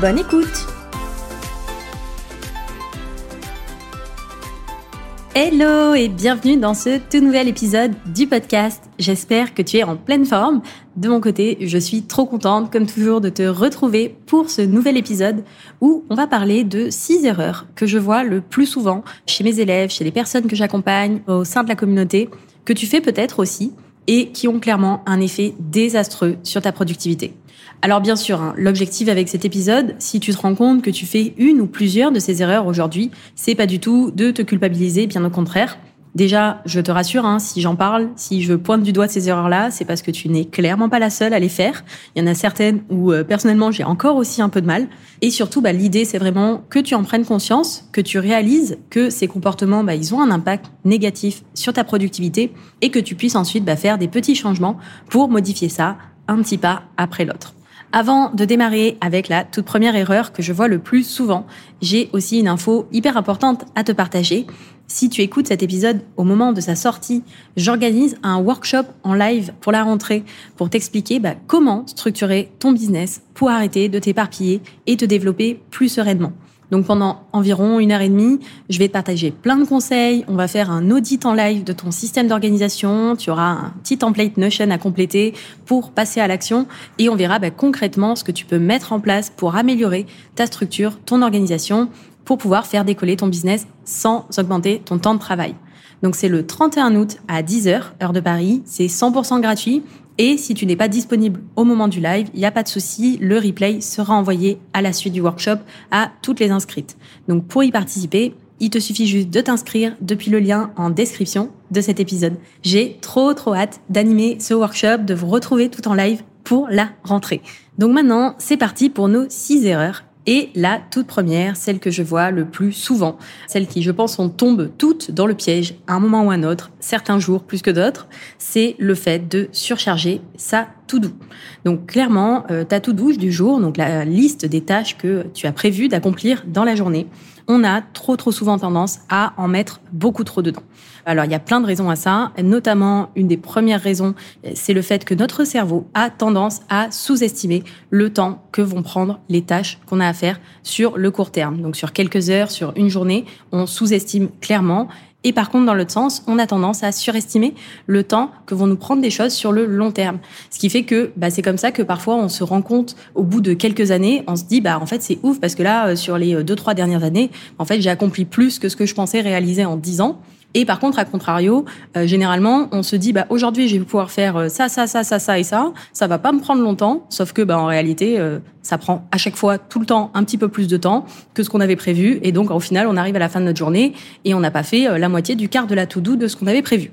Bonne écoute Hello et bienvenue dans ce tout nouvel épisode du podcast. J'espère que tu es en pleine forme. De mon côté, je suis trop contente, comme toujours, de te retrouver pour ce nouvel épisode où on va parler de six erreurs que je vois le plus souvent chez mes élèves, chez les personnes que j'accompagne au sein de la communauté, que tu fais peut-être aussi et qui ont clairement un effet désastreux sur ta productivité. Alors bien sûr, hein, l'objectif avec cet épisode, si tu te rends compte que tu fais une ou plusieurs de ces erreurs aujourd'hui, c'est pas du tout de te culpabiliser, bien au contraire. Déjà, je te rassure, hein, si j'en parle, si je pointe du doigt ces erreurs-là, c'est parce que tu n'es clairement pas la seule à les faire. Il y en a certaines où euh, personnellement j'ai encore aussi un peu de mal. Et surtout, bah, l'idée c'est vraiment que tu en prennes conscience, que tu réalises que ces comportements, bah, ils ont un impact négatif sur ta productivité et que tu puisses ensuite bah, faire des petits changements pour modifier ça un petit pas après l'autre. Avant de démarrer avec la toute première erreur que je vois le plus souvent, j'ai aussi une info hyper importante à te partager. Si tu écoutes cet épisode au moment de sa sortie, j'organise un workshop en live pour la rentrée pour t'expliquer bah, comment structurer ton business pour arrêter de t'éparpiller et te développer plus sereinement. Donc pendant environ une heure et demie, je vais partager plein de conseils. On va faire un audit en live de ton système d'organisation. Tu auras un petit template Notion à compléter pour passer à l'action et on verra bah, concrètement ce que tu peux mettre en place pour améliorer ta structure, ton organisation, pour pouvoir faire décoller ton business sans augmenter ton temps de travail. Donc c'est le 31 août à 10h, heure de Paris. C'est 100% gratuit. Et si tu n'es pas disponible au moment du live, il n'y a pas de souci, le replay sera envoyé à la suite du workshop à toutes les inscrites. Donc pour y participer, il te suffit juste de t'inscrire depuis le lien en description de cet épisode. J'ai trop trop hâte d'animer ce workshop, de vous retrouver tout en live pour la rentrée. Donc maintenant, c'est parti pour nos 6 erreurs et la toute première, celle que je vois le plus souvent, celle qui, je pense, on tombe toutes dans le piège à un moment ou un autre, certains jours plus que d'autres, c'est le fait de surcharger sa tout doux. Donc clairement, euh, ta douche du jour, donc la liste des tâches que tu as prévu d'accomplir dans la journée, on a trop trop souvent tendance à en mettre beaucoup trop dedans. Alors il y a plein de raisons à ça, notamment une des premières raisons, c'est le fait que notre cerveau a tendance à sous-estimer le temps que vont prendre les tâches qu'on a à faire sur le court terme. Donc sur quelques heures, sur une journée, on sous-estime clairement et par contre, dans l'autre sens, on a tendance à surestimer le temps que vont nous prendre des choses sur le long terme. Ce qui fait que bah, c'est comme ça que parfois on se rend compte au bout de quelques années, on se dit bah en fait c'est ouf parce que là euh, sur les euh, deux trois dernières années, en fait j'ai accompli plus que ce que je pensais réaliser en dix ans. Et par contre, à contrario, euh, généralement, on se dit, bah, aujourd'hui, je vais pouvoir faire euh, ça, ça, ça, ça, ça et ça. Ça va pas me prendre longtemps, sauf que, bah, en réalité, euh, ça prend à chaque fois, tout le temps, un petit peu plus de temps que ce qu'on avait prévu. Et donc, au final, on arrive à la fin de notre journée et on n'a pas fait la moitié du quart de la to-do de ce qu'on avait prévu.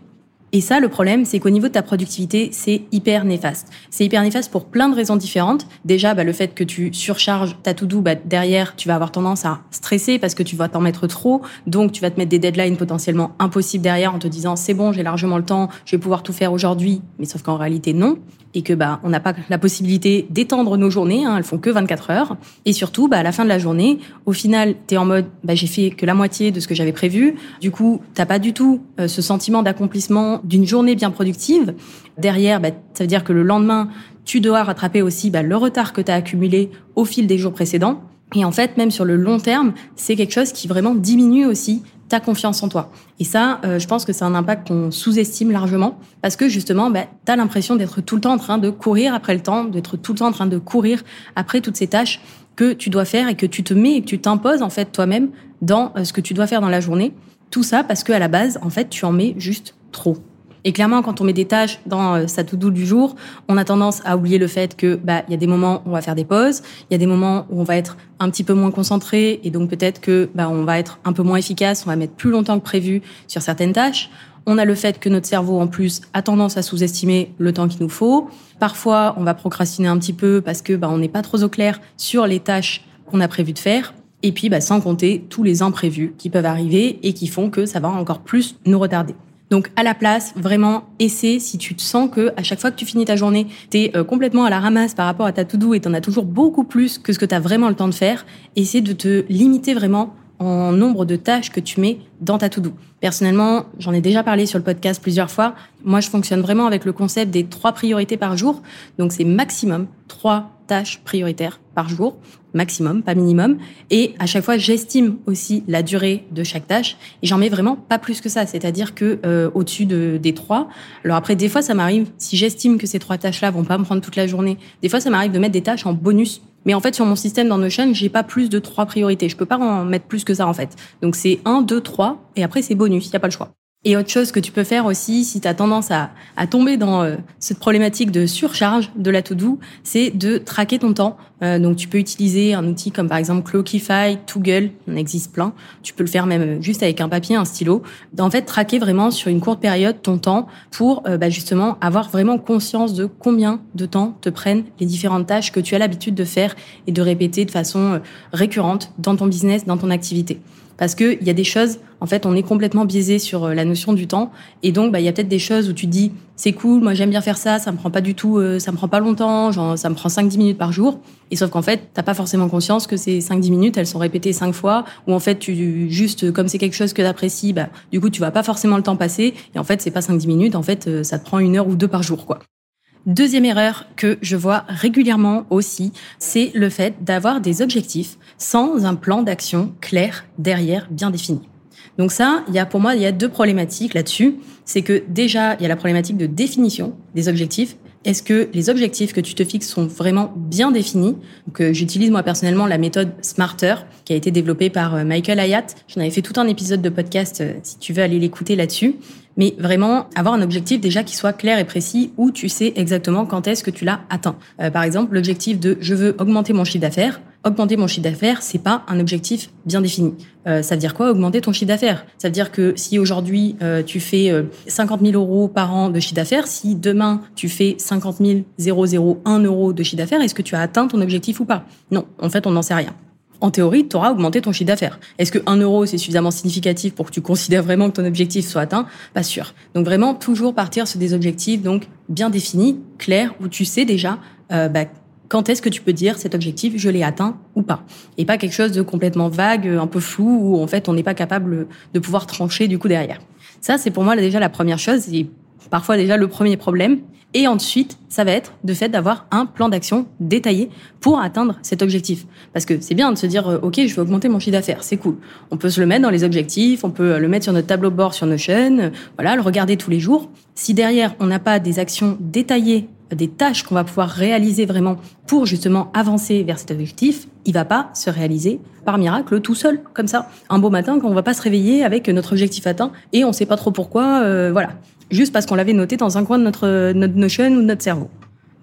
Et ça, le problème, c'est qu'au niveau de ta productivité, c'est hyper néfaste. C'est hyper néfaste pour plein de raisons différentes. Déjà, bah, le fait que tu surcharges ta to-do, bah, derrière, tu vas avoir tendance à stresser parce que tu vas t'en mettre trop. Donc, tu vas te mettre des deadlines potentiellement impossibles derrière en te disant, c'est bon, j'ai largement le temps, je vais pouvoir tout faire aujourd'hui. Mais sauf qu'en réalité, non et que bah on n'a pas la possibilité d'étendre nos journées, hein, elles font que 24 heures. Et surtout, bah à la fin de la journée, au final, tu es en mode bah j'ai fait que la moitié de ce que j'avais prévu. Du coup, t'as pas du tout euh, ce sentiment d'accomplissement d'une journée bien productive. Derrière, bah, ça veut dire que le lendemain, tu dois rattraper aussi bah, le retard que tu as accumulé au fil des jours précédents. Et en fait, même sur le long terme, c'est quelque chose qui vraiment diminue aussi confiance en toi. Et ça, euh, je pense que c'est un impact qu'on sous-estime largement parce que justement, bah, tu as l'impression d'être tout le temps en train de courir après le temps, d'être tout le temps en train de courir après toutes ces tâches que tu dois faire et que tu te mets et que tu t'imposes en fait toi-même dans euh, ce que tu dois faire dans la journée. Tout ça parce qu'à la base, en fait, tu en mets juste trop. Et clairement, quand on met des tâches dans euh, sa to-do du jour, on a tendance à oublier le fait que bah il y a des moments où on va faire des pauses, il y a des moments où on va être un petit peu moins concentré et donc peut-être que bah on va être un peu moins efficace, on va mettre plus longtemps que prévu sur certaines tâches. On a le fait que notre cerveau, en plus, a tendance à sous-estimer le temps qu'il nous faut. Parfois, on va procrastiner un petit peu parce que bah, on n'est pas trop au clair sur les tâches qu'on a prévu de faire. Et puis, bah, sans compter tous les imprévus qui peuvent arriver et qui font que ça va encore plus nous retarder. Donc à la place, vraiment, essaie si tu te sens que à chaque fois que tu finis ta journée, tu es euh, complètement à la ramasse par rapport à ta to-do et tu as toujours beaucoup plus que ce que tu as vraiment le temps de faire, essaie de te limiter vraiment en nombre de tâches que tu mets dans ta to-do. Personnellement, j'en ai déjà parlé sur le podcast plusieurs fois. Moi, je fonctionne vraiment avec le concept des trois priorités par jour. Donc, c'est maximum trois tâches prioritaires par jour, maximum, pas minimum. Et à chaque fois, j'estime aussi la durée de chaque tâche et j'en mets vraiment pas plus que ça. C'est-à-dire que euh, au-dessus de, des trois. Alors après, des fois, ça m'arrive si j'estime que ces trois tâches-là vont pas me prendre toute la journée. Des fois, ça m'arrive de mettre des tâches en bonus. Mais en fait, sur mon système dans Notion, j'ai pas plus de trois priorités. Je peux pas en mettre plus que ça en fait. Donc c'est un, deux, trois, et après c'est bonus. Il y a pas le choix. Et autre chose que tu peux faire aussi, si tu as tendance à, à tomber dans euh, cette problématique de surcharge de la to-do, c'est de traquer ton temps. Euh, donc tu peux utiliser un outil comme par exemple Clockify, Toggle, on existe plein. Tu peux le faire même juste avec un papier, un stylo. En fait, traquer vraiment sur une courte période ton temps pour euh, bah, justement avoir vraiment conscience de combien de temps te prennent les différentes tâches que tu as l'habitude de faire et de répéter de façon récurrente dans ton business, dans ton activité. Parce qu'il y a des choses, en fait, on est complètement biaisé sur euh, la notion du temps. Et donc, bah, il y a peut-être des choses où tu dis, c'est cool, moi j'aime bien faire ça, ça me prend pas du tout, euh, ça me prend pas longtemps, ça me prend 5-10 minutes par jour. Et sauf qu'en fait, t'as pas forcément conscience que ces 5-10 minutes, elles sont répétées 5 fois, ou en fait, tu juste, comme c'est quelque chose que t'apprécies, bah, du coup, tu vas pas forcément le temps passer. Et en fait, c'est pas 5-10 minutes, en fait, euh, ça te prend une heure ou deux par jour, quoi. Deuxième erreur que je vois régulièrement aussi, c'est le fait d'avoir des objectifs sans un plan d'action clair derrière, bien défini. Donc ça, il y a pour moi, il y a deux problématiques là-dessus. C'est que déjà, il y a la problématique de définition des objectifs. Est-ce que les objectifs que tu te fixes sont vraiment bien définis? Donc, euh, j'utilise moi personnellement la méthode Smarter qui a été développée par euh, Michael Hayat. J'en avais fait tout un épisode de podcast euh, si tu veux aller l'écouter là-dessus mais vraiment avoir un objectif déjà qui soit clair et précis où tu sais exactement quand est-ce que tu l'as atteint. Euh, par exemple, l'objectif de je veux augmenter mon chiffre d'affaires. Augmenter mon chiffre d'affaires, c'est pas un objectif bien défini. Euh, ça veut dire quoi augmenter ton chiffre d'affaires? Ça veut dire que si aujourd'hui euh, tu fais 50 000 euros par an de chiffre d'affaires, si demain tu fais 50 001 euros de chiffre d'affaires, est-ce que tu as atteint ton objectif ou pas? Non, en fait, on n'en sait rien en théorie, tu auras augmenté ton chiffre d'affaires. Est-ce que 1 euro, c'est suffisamment significatif pour que tu considères vraiment que ton objectif soit atteint? Pas sûr. Donc vraiment, toujours partir sur des objectifs donc bien définis, clairs, où tu sais déjà euh, bah, quand est-ce que tu peux dire cet objectif, je l'ai atteint ou pas. Et pas quelque chose de complètement vague, un peu flou, où en fait on n'est pas capable de pouvoir trancher du coup derrière. Ça, c'est pour moi déjà la première chose parfois déjà le premier problème. Et ensuite, ça va être de fait d'avoir un plan d'action détaillé pour atteindre cet objectif. Parce que c'est bien de se dire, euh, OK, je veux augmenter mon chiffre d'affaires, c'est cool. On peut se le mettre dans les objectifs, on peut le mettre sur notre tableau de bord sur Notion, euh, voilà, le regarder tous les jours. Si derrière, on n'a pas des actions détaillées, des tâches qu'on va pouvoir réaliser vraiment pour justement avancer vers cet objectif, il va pas se réaliser par miracle tout seul, comme ça. Un beau matin, quand on va pas se réveiller avec notre objectif atteint et on sait pas trop pourquoi, euh, voilà juste parce qu'on l'avait noté dans un coin de notre, Notion ou de notre cerveau.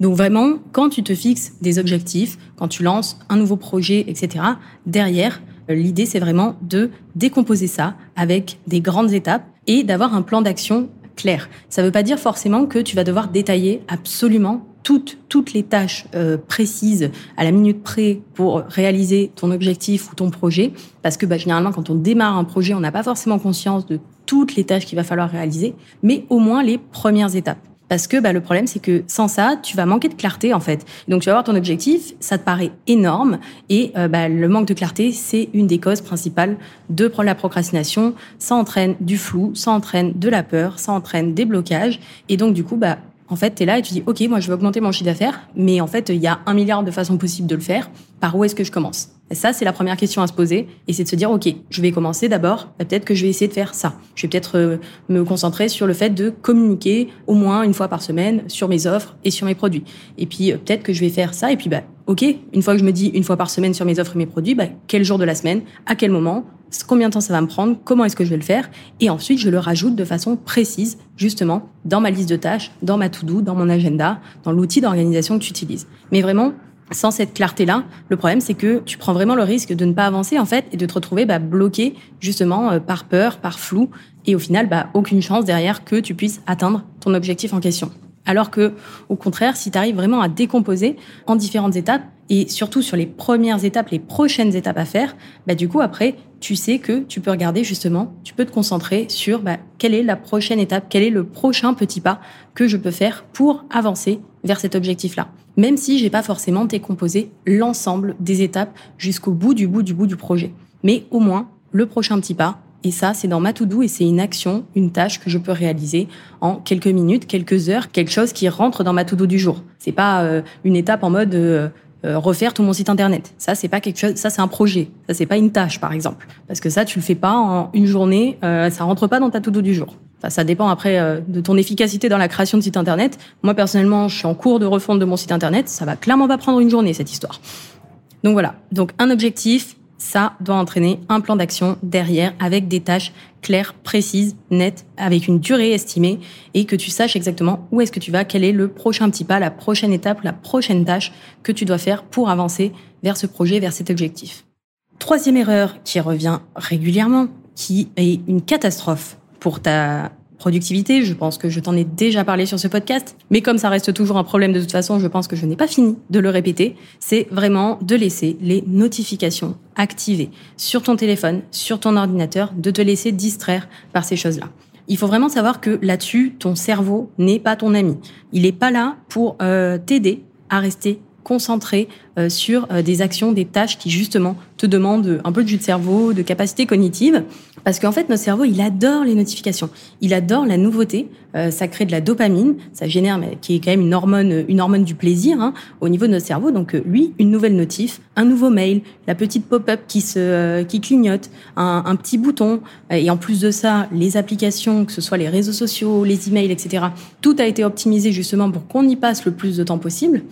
Donc vraiment, quand tu te fixes des objectifs, quand tu lances un nouveau projet, etc., derrière, euh, l'idée, c'est vraiment de décomposer ça avec des grandes étapes et d'avoir un plan d'action clair. Ça ne veut pas dire forcément que tu vas devoir détailler absolument toutes, toutes les tâches euh, précises à la minute près pour réaliser ton objectif ou ton projet. Parce que bah, généralement, quand on démarre un projet, on n'a pas forcément conscience de toutes les tâches qu'il va falloir réaliser, mais au moins les premières étapes. Parce que bah, le problème, c'est que sans ça, tu vas manquer de clarté en fait. Donc tu vas avoir ton objectif, ça te paraît énorme, et euh, bah, le manque de clarté, c'est une des causes principales de la procrastination. Ça entraîne du flou, ça entraîne de la peur, ça entraîne des blocages, et donc du coup, bah, en fait, tu es là et tu dis, OK, moi, je veux augmenter mon chiffre d'affaires, mais en fait, il y a un milliard de façons possibles de le faire. Par où est-ce que je commence? Ça, c'est la première question à se poser. Et c'est de se dire, OK, je vais commencer d'abord, bah, peut-être que je vais essayer de faire ça. Je vais peut-être euh, me concentrer sur le fait de communiquer au moins une fois par semaine sur mes offres et sur mes produits. Et puis, euh, peut-être que je vais faire ça. Et puis, bah, OK, une fois que je me dis une fois par semaine sur mes offres et mes produits, bah, quel jour de la semaine, à quel moment, combien de temps ça va me prendre, comment est-ce que je vais le faire, et ensuite je le rajoute de façon précise, justement, dans ma liste de tâches, dans ma to-do, dans mon agenda, dans l'outil d'organisation que tu utilises. Mais vraiment, sans cette clarté-là, le problème c'est que tu prends vraiment le risque de ne pas avancer en fait et de te retrouver bah, bloqué justement euh, par peur, par flou et au final bah, aucune chance derrière que tu puisses atteindre ton objectif en question. Alors que, au contraire, si tu arrives vraiment à décomposer en différentes étapes, et surtout sur les premières étapes, les prochaines étapes à faire, bah du coup après, tu sais que tu peux regarder justement, tu peux te concentrer sur bah, quelle est la prochaine étape, quel est le prochain petit pas que je peux faire pour avancer vers cet objectif-là. Même si j'ai pas forcément décomposé l'ensemble des étapes jusqu'au bout du bout du bout du projet. Mais au moins, le prochain petit pas, et ça, c'est dans ma to-do et c'est une action, une tâche que je peux réaliser en quelques minutes, quelques heures, quelque chose qui rentre dans ma to-do du jour. C'est pas euh, une étape en mode euh, refaire tout mon site internet. Ça, c'est pas quelque chose. Ça, c'est un projet. Ça, c'est pas une tâche, par exemple, parce que ça, tu le fais pas en une journée. ça rentre pas dans ta to-do du jour. Enfin, ça dépend après de ton efficacité dans la création de site internet. Moi, personnellement, je suis en cours de refonte de mon site internet. Ça va clairement pas prendre une journée cette histoire. Donc voilà. Donc un objectif, ça doit entraîner un plan d'action derrière avec des tâches claires, précises, nettes, avec une durée estimée et que tu saches exactement où est-ce que tu vas, quel est le prochain petit pas, la prochaine étape, la prochaine tâche que tu dois faire pour avancer vers ce projet, vers cet objectif. Troisième erreur qui revient régulièrement, qui est une catastrophe pour ta productivité. Je pense que je t'en ai déjà parlé sur ce podcast. Mais comme ça reste toujours un problème de toute façon, je pense que je n'ai pas fini de le répéter. C'est vraiment de laisser les notifications activées sur ton téléphone, sur ton ordinateur, de te laisser distraire par ces choses-là. Il faut vraiment savoir que là-dessus, ton cerveau n'est pas ton ami. Il n'est pas là pour euh, t'aider à rester concentré euh, sur euh, des actions, des tâches qui justement te demandent un peu de jus de cerveau, de capacité cognitive. Parce qu'en fait, notre cerveau, il adore les notifications. Il adore la nouveauté. Euh, ça crée de la dopamine. Ça génère, mais, qui est quand même une hormone, une hormone du plaisir hein, au niveau de notre cerveau. Donc lui, une nouvelle notif, un nouveau mail, la petite pop-up qui se, qui clignote, un, un petit bouton. Et en plus de ça, les applications, que ce soit les réseaux sociaux, les emails, etc. Tout a été optimisé justement pour qu'on y passe le plus de temps possible.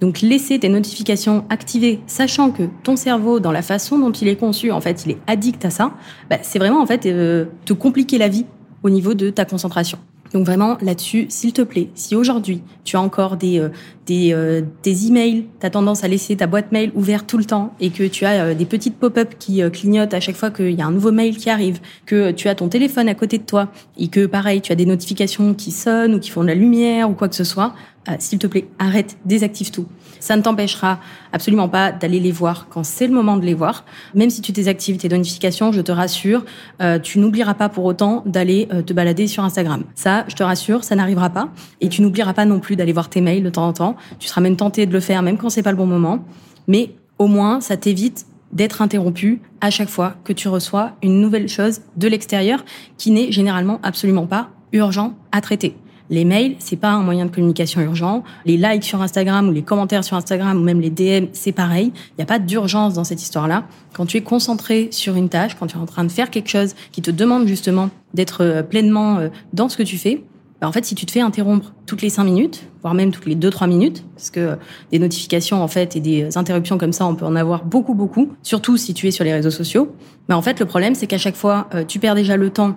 Donc laisser tes notifications activées, sachant que ton cerveau, dans la façon dont il est conçu, en fait, il est addict à ça, bah, c'est vraiment en fait euh, te compliquer la vie au niveau de ta concentration. Donc vraiment là-dessus, s'il te plaît, si aujourd'hui tu as encore des euh, des, euh, des emails, tu as tendance à laisser ta boîte mail ouverte tout le temps et que tu as euh, des petites pop-up qui clignotent à chaque fois qu'il y a un nouveau mail qui arrive, que tu as ton téléphone à côté de toi et que pareil, tu as des notifications qui sonnent ou qui font de la lumière ou quoi que ce soit, s'il te plaît, arrête, désactive tout. Ça ne t'empêchera absolument pas d'aller les voir quand c'est le moment de les voir. Même si tu désactives tes notifications, je te rassure, euh, tu n'oublieras pas pour autant d'aller euh, te balader sur Instagram. Ça, je te rassure, ça n'arrivera pas. Et tu n'oublieras pas non plus d'aller voir tes mails de temps en temps. Tu seras même tenté de le faire, même quand c'est pas le bon moment. Mais au moins, ça t'évite d'être interrompu à chaque fois que tu reçois une nouvelle chose de l'extérieur qui n'est généralement absolument pas urgent à traiter. Les mails, c'est pas un moyen de communication urgent. Les likes sur Instagram ou les commentaires sur Instagram ou même les DM, c'est pareil. Il n'y a pas d'urgence dans cette histoire-là. Quand tu es concentré sur une tâche, quand tu es en train de faire quelque chose qui te demande justement d'être euh, pleinement euh, dans ce que tu fais, bah, en fait, si tu te fais interrompre toutes les cinq minutes, voire même toutes les deux trois minutes, parce que des notifications en fait et des interruptions comme ça, on peut en avoir beaucoup beaucoup, surtout si tu es sur les réseaux sociaux. Mais en fait, le problème, c'est qu'à chaque fois, euh, tu perds déjà le temps euh,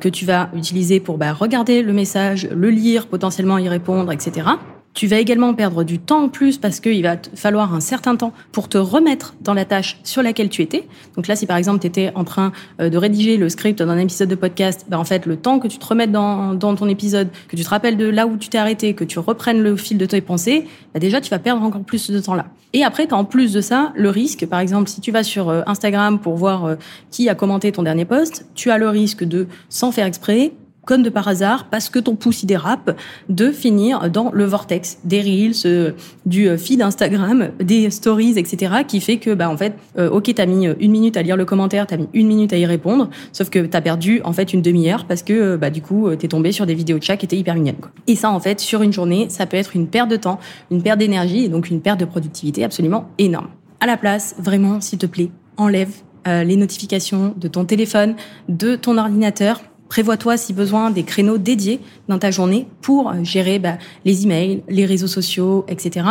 que tu vas utiliser pour bah, regarder le message, le lire, potentiellement y répondre, etc. Tu vas également perdre du temps en plus parce qu'il va te falloir un certain temps pour te remettre dans la tâche sur laquelle tu étais. Donc là, si par exemple tu étais en train euh, de rédiger le script d'un épisode de podcast, ben en fait le temps que tu te remettes dans, ton épisode, que tu te rappelles de là où tu t'es arrêté, que tu reprennes le fil de tes pensées, ben déjà tu vas perdre encore plus de temps là. Et après, tu as en plus de ça le risque, par exemple, si tu vas sur euh, Instagram pour voir euh, qui a commenté ton dernier post, tu as le risque de, sans faire exprès, comme de par hasard, parce que ton pouce y dérape, de finir dans le vortex des reels, euh, du euh, feed Instagram, des stories, etc., qui fait que, bah, en fait, euh, ok, t'as mis une minute à lire le commentaire, t'as mis une minute à y répondre, sauf que t'as perdu, en fait, une demi-heure parce que, bah, du coup, t'es tombé sur des vidéos de chat qui étaient hyper mignonnes, quoi. Et ça, en fait, sur une journée, ça peut être une perte de temps, une perte d'énergie et donc une perte de productivité absolument énorme. À la place, vraiment, s'il te plaît, enlève les notifications de ton téléphone, de ton ordinateur, Prévois-toi, si besoin, des créneaux dédiés dans ta journée pour gérer bah, les emails, les réseaux sociaux, etc.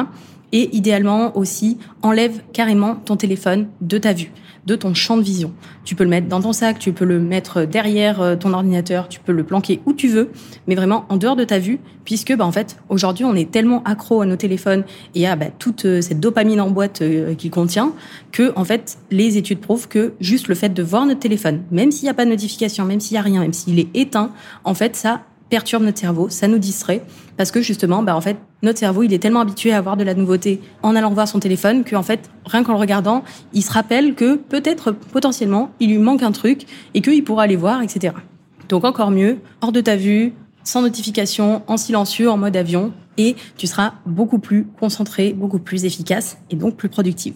Et idéalement aussi, enlève carrément ton téléphone de ta vue de ton champ de vision. Tu peux le mettre dans ton sac, tu peux le mettre derrière euh, ton ordinateur, tu peux le planquer où tu veux, mais vraiment en dehors de ta vue, puisque bah, en fait aujourd'hui on est tellement accro à nos téléphones et à bah, toute euh, cette dopamine en boîte euh, qu'il contient que en fait les études prouvent que juste le fait de voir notre téléphone, même s'il n'y a pas de notification, même s'il n'y a rien, même s'il est éteint, en fait ça perturbe notre cerveau, ça nous distrait parce que justement, bah en fait, notre cerveau, il est tellement habitué à avoir de la nouveauté en allant voir son téléphone qu'en fait, rien qu'en le regardant, il se rappelle que peut-être potentiellement, il lui manque un truc et qu'il pourra aller voir, etc. Donc encore mieux, hors de ta vue, sans notification, en silencieux, en mode avion, et tu seras beaucoup plus concentré, beaucoup plus efficace et donc plus productive.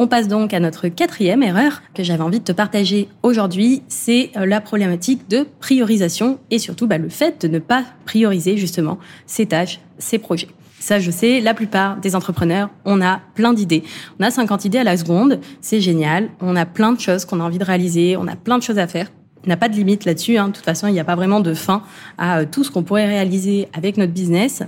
On passe donc à notre quatrième erreur que j'avais envie de te partager aujourd'hui, c'est euh, la problématique de priorisation et surtout bah, le fait de ne pas prioriser justement ses tâches, ses projets. Ça, je sais, la plupart des entrepreneurs, on a plein d'idées. On a 50 idées à la seconde, c'est génial. On a plein de choses qu'on a envie de réaliser, on a plein de choses à faire. Il n'y a pas de limite là-dessus. Hein. De toute façon, il n'y a pas vraiment de fin à euh, tout ce qu'on pourrait réaliser avec notre business.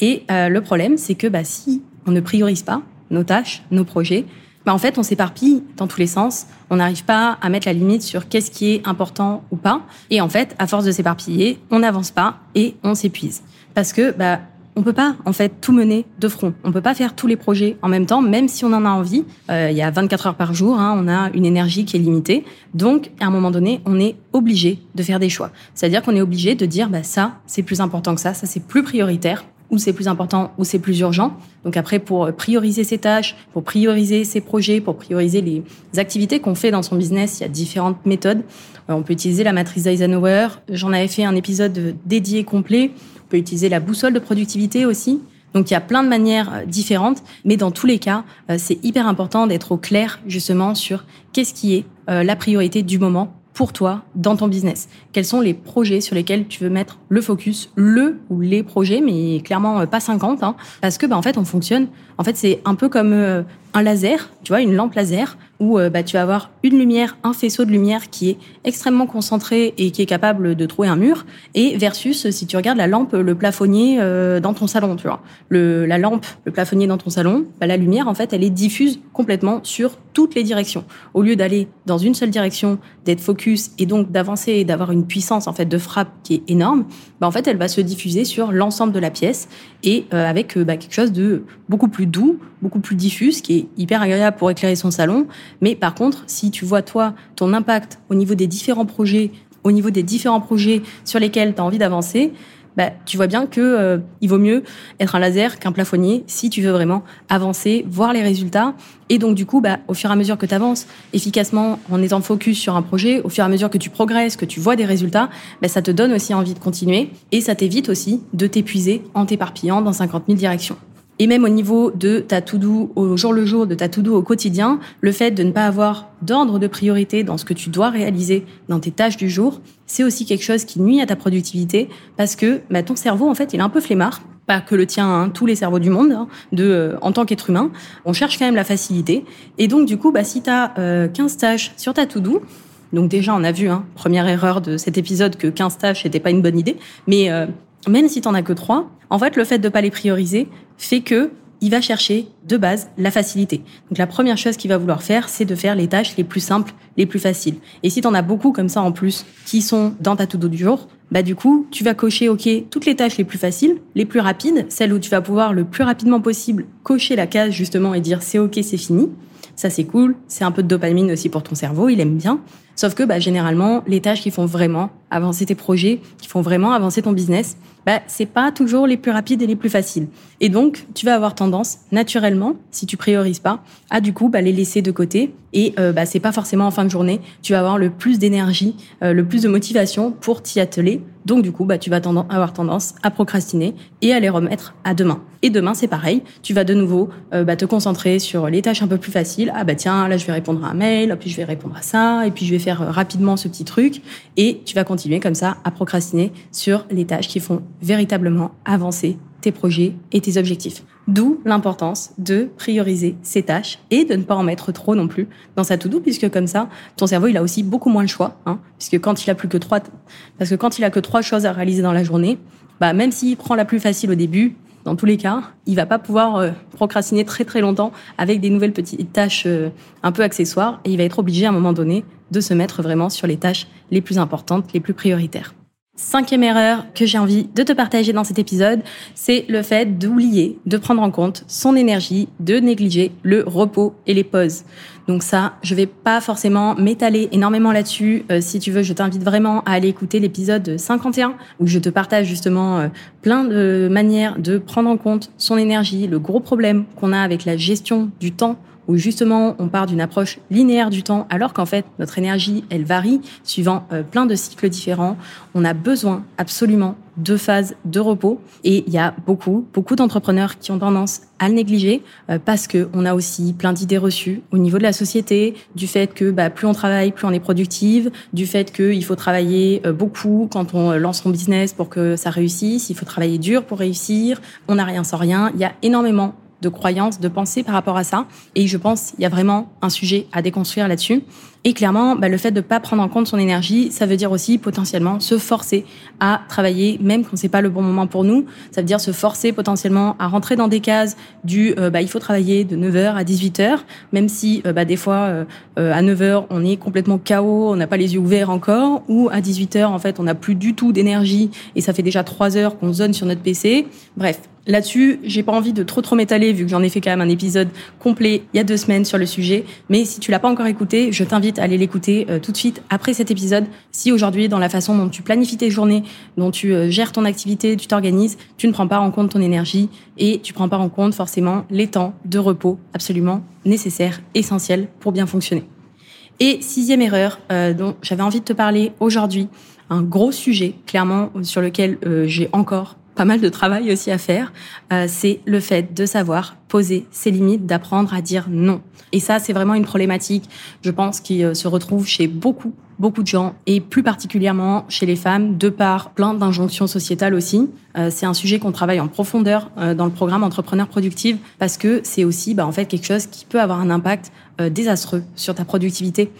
Et euh, le problème, c'est que bah, si on ne priorise pas nos tâches, nos projets, bah, en fait, on s'éparpille dans tous les sens. On n'arrive pas à mettre la limite sur qu'est-ce qui est important ou pas. Et en fait, à force de s'éparpiller, on n'avance pas et on s'épuise. Parce que, bah, on peut pas en fait tout mener de front. On peut pas faire tous les projets en même temps, même si on en a envie. Euh, il y a 24 heures par jour, hein, on a une énergie qui est limitée. Donc, à un moment donné, on est obligé de faire des choix. C'est-à-dire qu'on est obligé de dire, bah ça, c'est plus important que ça, ça c'est plus prioritaire où c'est plus important, où c'est plus urgent. Donc après, pour prioriser ses tâches, pour prioriser ses projets, pour prioriser les activités qu'on fait dans son business, il y a différentes méthodes. Euh, on peut utiliser la matrice Eisenhower. J'en avais fait un épisode dédié complet. On peut utiliser la boussole de productivité aussi. Donc il y a plein de manières euh, différentes, mais dans tous les cas, euh, c'est hyper important d'être au clair justement sur qu'est-ce qui est la priorité du moment pour toi dans ton business Quels sont les projets sur lesquels tu veux mettre le focus, le ou les projets, mais clairement euh, pas 50, hein, parce que bah, en fait on fonctionne. En fait c'est un peu comme euh, un laser, tu vois, une lampe laser où euh, bah, tu vas avoir une lumière, un faisceau de lumière qui est extrêmement concentré et qui est capable de trouver un mur, et versus si tu regardes la lampe, le plafonnier euh, dans ton salon, tu vois, le, la lampe, le plafonnier dans ton salon, bah, la lumière en fait, elle est diffuse complètement sur toutes les directions. Au lieu d'aller dans une seule direction, d'être focus et donc d'avancer et d'avoir une puissance en fait de frappe qui est énorme, bah, en fait, elle va se diffuser sur l'ensemble de la pièce et euh, avec bah, quelque chose de beaucoup plus doux, beaucoup plus diffus, qui est hyper agréable pour éclairer son salon. Mais par contre, si tu vois, toi, ton impact au niveau des différents projets, au niveau des différents projets sur lesquels tu as envie d'avancer, bah, tu vois bien que euh, il vaut mieux être un laser qu'un plafonnier si tu veux vraiment avancer, voir les résultats. Et donc du coup, bah, au fur et à mesure que tu avances efficacement en étant focus sur un projet, au fur et à mesure que tu progresses, que tu vois des résultats, bah, ça te donne aussi envie de continuer et ça t'évite aussi de t'épuiser en t'éparpillant dans 50 000 directions. Et même au niveau de ta to-do au jour le jour, de ta to-do au quotidien, le fait de ne pas avoir d'ordre de priorité dans ce que tu dois réaliser dans tes tâches du jour, c'est aussi quelque chose qui nuit à ta productivité parce que bah, ton cerveau, en fait, il est un peu flemmard. Pas que le tien, hein, tous les cerveaux du monde, hein, de, euh, en tant qu'être humain, on cherche quand même la facilité. Et donc, du coup, bah, si tu as euh, 15 tâches sur ta to-do, donc déjà, on a vu, hein, première erreur de cet épisode, que 15 tâches n'était pas une bonne idée, mais euh, même si tu n'en as que 3, en fait, le fait de pas les prioriser fait que il va chercher de base la facilité. Donc la première chose qu'il va vouloir faire, c'est de faire les tâches les plus simples, les plus faciles. Et si tu en as beaucoup comme ça en plus qui sont dans ta to-do du jour, bah du coup, tu vas cocher OK toutes les tâches les plus faciles, les plus rapides, celles où tu vas pouvoir le plus rapidement possible cocher la case justement et dire c'est OK, c'est fini. Ça c'est cool, c'est un peu de dopamine aussi pour ton cerveau, il aime bien. Sauf que bah, généralement, les tâches qui font vraiment avancer tes projets, qui font vraiment avancer ton business, bah, c'est pas toujours les plus rapides et les plus faciles. Et donc, tu vas avoir tendance, naturellement, si tu priorises pas, à du coup bah, les laisser de côté. Et euh, bah, c'est pas forcément en fin de journée, tu vas avoir le plus d'énergie, euh, le plus de motivation pour t'y atteler. Donc du coup, bah, tu vas avoir tendance à procrastiner et à les remettre à demain. Et demain, c'est pareil. Tu vas de nouveau euh, bah, te concentrer sur les tâches un peu plus faciles. Ah bah tiens, là je vais répondre à un mail, puis je vais répondre à ça, et puis je vais faire euh, rapidement ce petit truc. Et tu vas continuer comme ça à procrastiner sur les tâches qui font véritablement avancer tes projets et tes objectifs. D'où l'importance de prioriser ses tâches et de ne pas en mettre trop non plus dans sa to-do, puisque comme ça, ton cerveau, il a aussi beaucoup moins le choix, hein, puisque quand il a plus que trois, parce que quand il a que trois choses à réaliser dans la journée, bah, même s'il prend la plus facile au début, dans tous les cas, il va pas pouvoir euh, procrastiner très très longtemps avec des nouvelles petites tâches euh, un peu accessoires et il va être obligé à un moment donné de se mettre vraiment sur les tâches les plus importantes, les plus prioritaires. Cinquième erreur que j'ai envie de te partager dans cet épisode, c'est le fait d'oublier de prendre en compte son énergie, de négliger le repos et les pauses. Donc ça, je vais pas forcément m'étaler énormément là-dessus. Euh, si tu veux, je t'invite vraiment à aller écouter l'épisode 51 où je te partage justement euh, plein de manières de prendre en compte son énergie, le gros problème qu'on a avec la gestion du temps où justement on part d'une approche linéaire du temps alors qu'en fait notre énergie elle varie suivant euh, plein de cycles différents. On a besoin absolument de phases de repos. Et il y a beaucoup beaucoup d'entrepreneurs qui ont tendance à le négliger euh, parce que on a aussi plein d'idées reçues au niveau de la société du fait que bah, plus on travaille plus on est productive du fait qu'il faut travailler euh, beaucoup quand on lance son business pour que ça réussisse. Il faut travailler dur pour réussir. On n'a rien sans rien. Il y a énormément de croyances, de pensées par rapport à ça. Et je pense qu'il y a vraiment un sujet à déconstruire là-dessus. Et clairement, bah, le fait de ne pas prendre en compte son énergie, ça veut dire aussi potentiellement se forcer à travailler, même quand c'est pas le bon moment pour nous. Ça veut dire se forcer potentiellement à rentrer dans des cases du euh, bah, il faut travailler de 9h à 18h, même si euh, bah, des fois euh, à 9h on est complètement KO, on n'a pas les yeux ouverts encore, ou à 18h en fait on n'a plus du tout d'énergie et ça fait déjà 3 heures qu'on zone sur notre PC. Bref, Là-dessus, j'ai pas envie de trop trop m'étaler vu que j'en ai fait quand même un épisode complet il y a deux semaines sur le sujet. Mais si tu l'as pas encore écouté, je t'invite à aller l'écouter euh, tout de suite après cet épisode. Si aujourd'hui, dans la façon dont tu planifies tes journées, dont tu euh, gères ton activité, tu t'organises, tu ne prends pas en compte ton énergie et tu prends pas en compte forcément les temps de repos absolument nécessaires, essentiels pour bien fonctionner. Et sixième erreur euh, dont j'avais envie de te parler aujourd'hui, un gros sujet clairement sur lequel j'ai encore pas mal de travail aussi à faire, euh, c'est le fait de savoir poser ses limites, d'apprendre à dire non. Et ça, c'est vraiment une problématique, je pense, qui euh, se retrouve chez beaucoup, beaucoup de gens, et plus particulièrement chez les femmes, de par plein d'injonctions sociétales aussi. Euh, c'est un sujet qu'on travaille en profondeur dans le programme Entrepreneur Productive, parce que c'est aussi, bah, en fait, quelque chose qui peut avoir un impact désastreux sur ta productivité.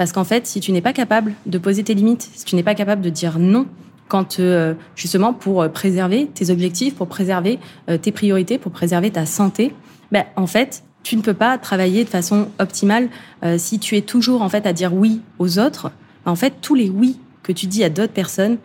Parce qu'en fait, si tu n'es pas capable de poser tes limites, si tu n'es pas capable de dire non, quand euh, justement pour euh, préserver tes objectifs, pour préserver euh, tes priorités, pour préserver ta santé, ben, en fait, tu ne peux pas travailler de façon optimale si tu es toujours en fait à dire oui aux autres. En fait, tous les oui que tu dis à d'autres personnes,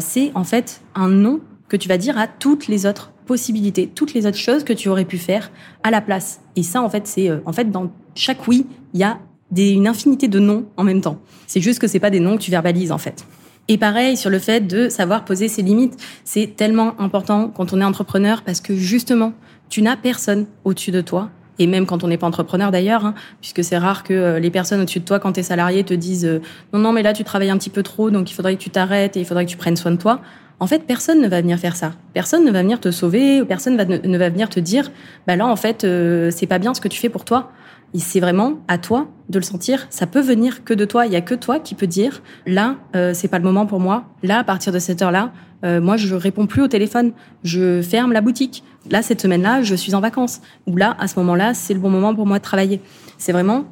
c'est en fait un non que tu vas dire à toutes les autres possibilités, toutes les autres choses que tu aurais pu faire à la place. Et ça, en fait, c'est en fait dans chaque oui, il y a des, une infinité de non en même temps. C'est juste que c'est pas des noms que tu verbalises en fait. Et pareil sur le fait de savoir poser ses limites, c'est tellement important quand on est entrepreneur parce que justement, tu n'as personne au-dessus de toi. Et même quand on n'est pas entrepreneur d'ailleurs, hein, puisque c'est rare que euh, les personnes au-dessus de toi, quand tu es salarié, te disent euh, non, non, mais là tu travailles un petit peu trop, donc il faudrait que tu t'arrêtes et il faudrait que tu prennes soin de toi. En fait, personne ne va venir faire ça. Personne ne va venir te sauver, personne ne va venir te dire, bah là en fait, euh, c'est pas bien ce que tu fais pour toi c'est vraiment à toi de le sentir. Ça peut venir que de toi. Il y a que toi qui peut dire là, euh, c'est pas le moment pour moi. Là, à partir de cette heure-là, euh, moi, je réponds plus au téléphone. Je ferme la boutique. Là, cette semaine-là, je suis en vacances. Ou là, à ce moment-là, c'est le bon moment pour moi de travailler. C'est vraiment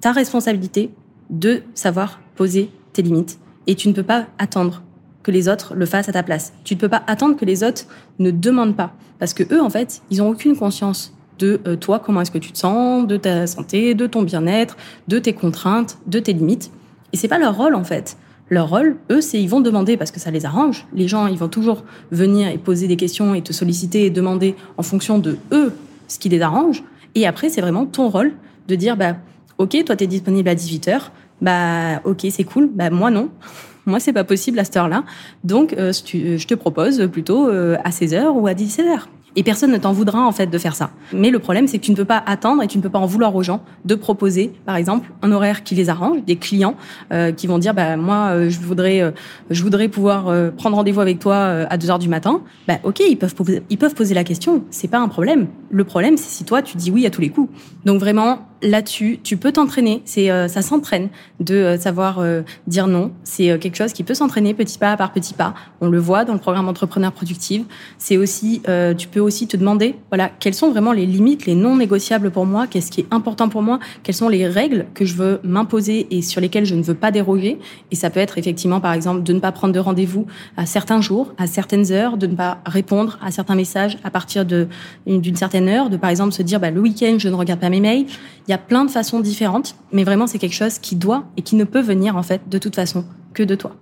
ta responsabilité de savoir poser tes limites. Et tu ne peux pas attendre que les autres le fassent à ta place. Tu ne peux pas attendre que les autres ne demandent pas. Parce que eux, en fait, ils ont aucune conscience de euh, toi, comment est-ce que tu te sens, de ta santé, de ton bien-être, de tes contraintes, de tes limites. Et c'est pas leur rôle en fait. Leur rôle, eux, c'est ils vont demander parce que ça les arrange. Les gens, ils vont toujours venir et poser des questions et te solliciter et demander en fonction de eux ce qui les arrange. Et après, c'est vraiment ton rôle de dire bah ok, toi t'es disponible à 18h, bah ok, c'est cool, bah moi non. Moi, c'est pas possible à cette heure-là. Donc, euh, je te propose plutôt euh, à 16h ou à 17h. Et personne ne t'en voudra en fait de faire ça. Mais le problème, c'est que tu ne peux pas attendre et tu ne peux pas en vouloir aux gens de proposer, par exemple, un horaire qui les arrange, des clients euh, qui vont dire, bah moi, euh, je voudrais, euh, je voudrais pouvoir prendre rendez-vous avec toi à 2 heures du matin. Bah ok, ils peuvent, ils peuvent poser la question. C'est pas un problème. Le problème, c'est si toi tu dis oui à tous les coups. Donc vraiment, là-dessus, tu peux t'entraîner. C'est euh, ça s'entraîne de euh, savoir euh, dire non. C'est quelque chose qui peut s'entraîner petit pas par petit pas. On le voit dans le programme Entrepreneur Productive. C'est aussi, tu peux aussi te demander, voilà, quelles sont vraiment les limites, les non négociables pour moi, qu'est-ce qui est important pour moi, quelles sont les règles que je veux m'imposer et sur lesquelles je ne veux pas déroger? Et ça peut être effectivement, par exemple, de ne pas prendre de rendez-vous à certains jours, à certaines heures, de ne pas répondre à certains messages à partir de d'une certaine heure, de par exemple se dire, bah, le week-end, je ne regarde pas mes mails. Il y a plein de façons différentes, mais vraiment, c'est quelque chose qui doit et qui ne peut venir, en fait, de toute façon, que de toi.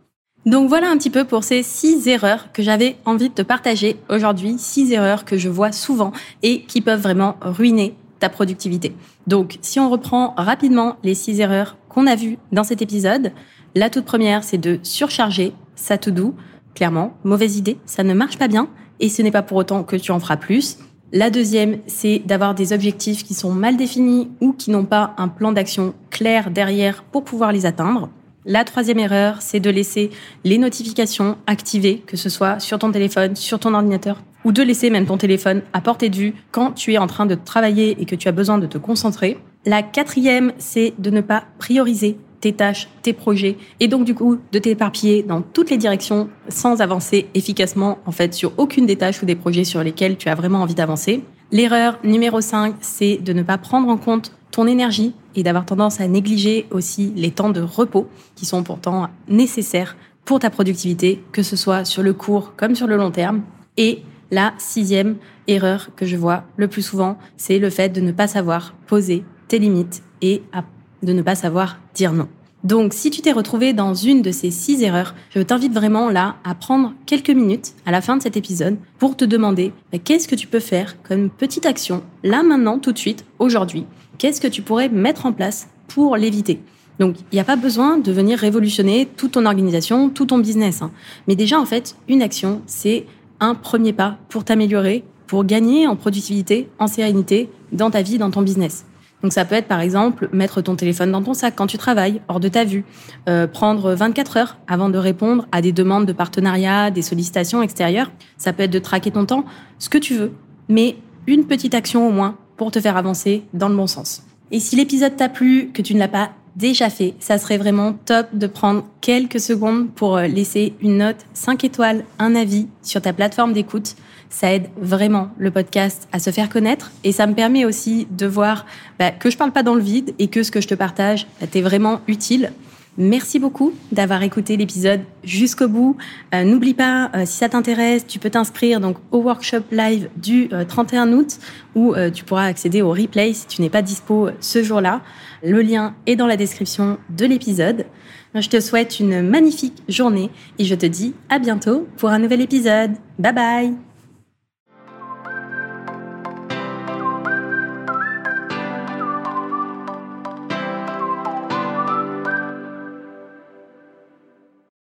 Donc voilà un petit peu pour ces six erreurs que j'avais envie de te partager aujourd'hui, six erreurs que je vois souvent et qui peuvent vraiment ruiner ta productivité. Donc si on reprend rapidement les six erreurs qu'on a vues dans cet épisode, la toute première c'est de surcharger sa to-do. Clairement, mauvaise idée, ça ne marche pas bien et ce n'est pas pour autant que tu en feras plus. La deuxième, c'est d'avoir des objectifs qui sont mal définis ou qui n'ont pas un plan d'action clair derrière pour pouvoir les atteindre. La troisième erreur, c'est de laisser les notifications activées, que ce soit sur ton téléphone, sur ton ordinateur, ou de laisser même ton téléphone à portée de vue quand tu es en train de travailler et que tu as besoin de te concentrer. La quatrième, c'est de ne pas prioriser tes tâches, tes projets, et donc du coup de t'éparpiller dans toutes les directions sans avancer efficacement en fait sur aucune des tâches ou des projets sur lesquels tu as vraiment envie d'avancer. L'erreur numéro 5, c'est de ne pas prendre en compte ton énergie et d'avoir tendance à négliger aussi les temps de repos qui sont pourtant nécessaires pour ta productivité, que ce soit sur le court comme sur le long terme. Et la sixième erreur que je vois le plus souvent, c'est le fait de ne pas savoir poser tes limites et de ne pas savoir dire non. Donc, si tu t'es retrouvé dans une de ces six erreurs, je t'invite vraiment là à prendre quelques minutes à la fin de cet épisode pour te demander bah, qu'est-ce que tu peux faire comme petite action là, maintenant, tout de suite, aujourd'hui? Qu'est-ce que tu pourrais mettre en place pour l'éviter? Donc, il n'y a pas besoin de venir révolutionner toute ton organisation, tout ton business. Hein. Mais déjà, en fait, une action, c'est un premier pas pour t'améliorer, pour gagner en productivité, en sérénité dans ta vie, dans ton business. Donc ça peut être par exemple mettre ton téléphone dans ton sac quand tu travailles, hors de ta vue, euh, prendre 24 heures avant de répondre à des demandes de partenariat, des sollicitations extérieures. Ça peut être de traquer ton temps, ce que tu veux, mais une petite action au moins pour te faire avancer dans le bon sens. Et si l'épisode t'a plu, que tu ne l'as pas déjà fait, ça serait vraiment top de prendre quelques secondes pour euh, laisser une note 5 étoiles, un avis sur ta plateforme d'écoute ça aide vraiment le podcast à se faire connaître et ça me permet aussi de voir bah, que je parle pas dans le vide et que ce que je te partage bah, vraiment utile. Merci beaucoup d'avoir écouté l'épisode jusqu'au bout. Euh, n'oublie pas, euh, si ça t'intéresse, tu peux t'inscrire donc au workshop live du 31 euh, août où tu pourras accéder au replay si tu n'es pas dispo ce jour-là. Le lien est dans la description de l'épisode. Je te souhaite une magnifique journée et je te dis à bientôt pour un nouvel épisode. Bye bye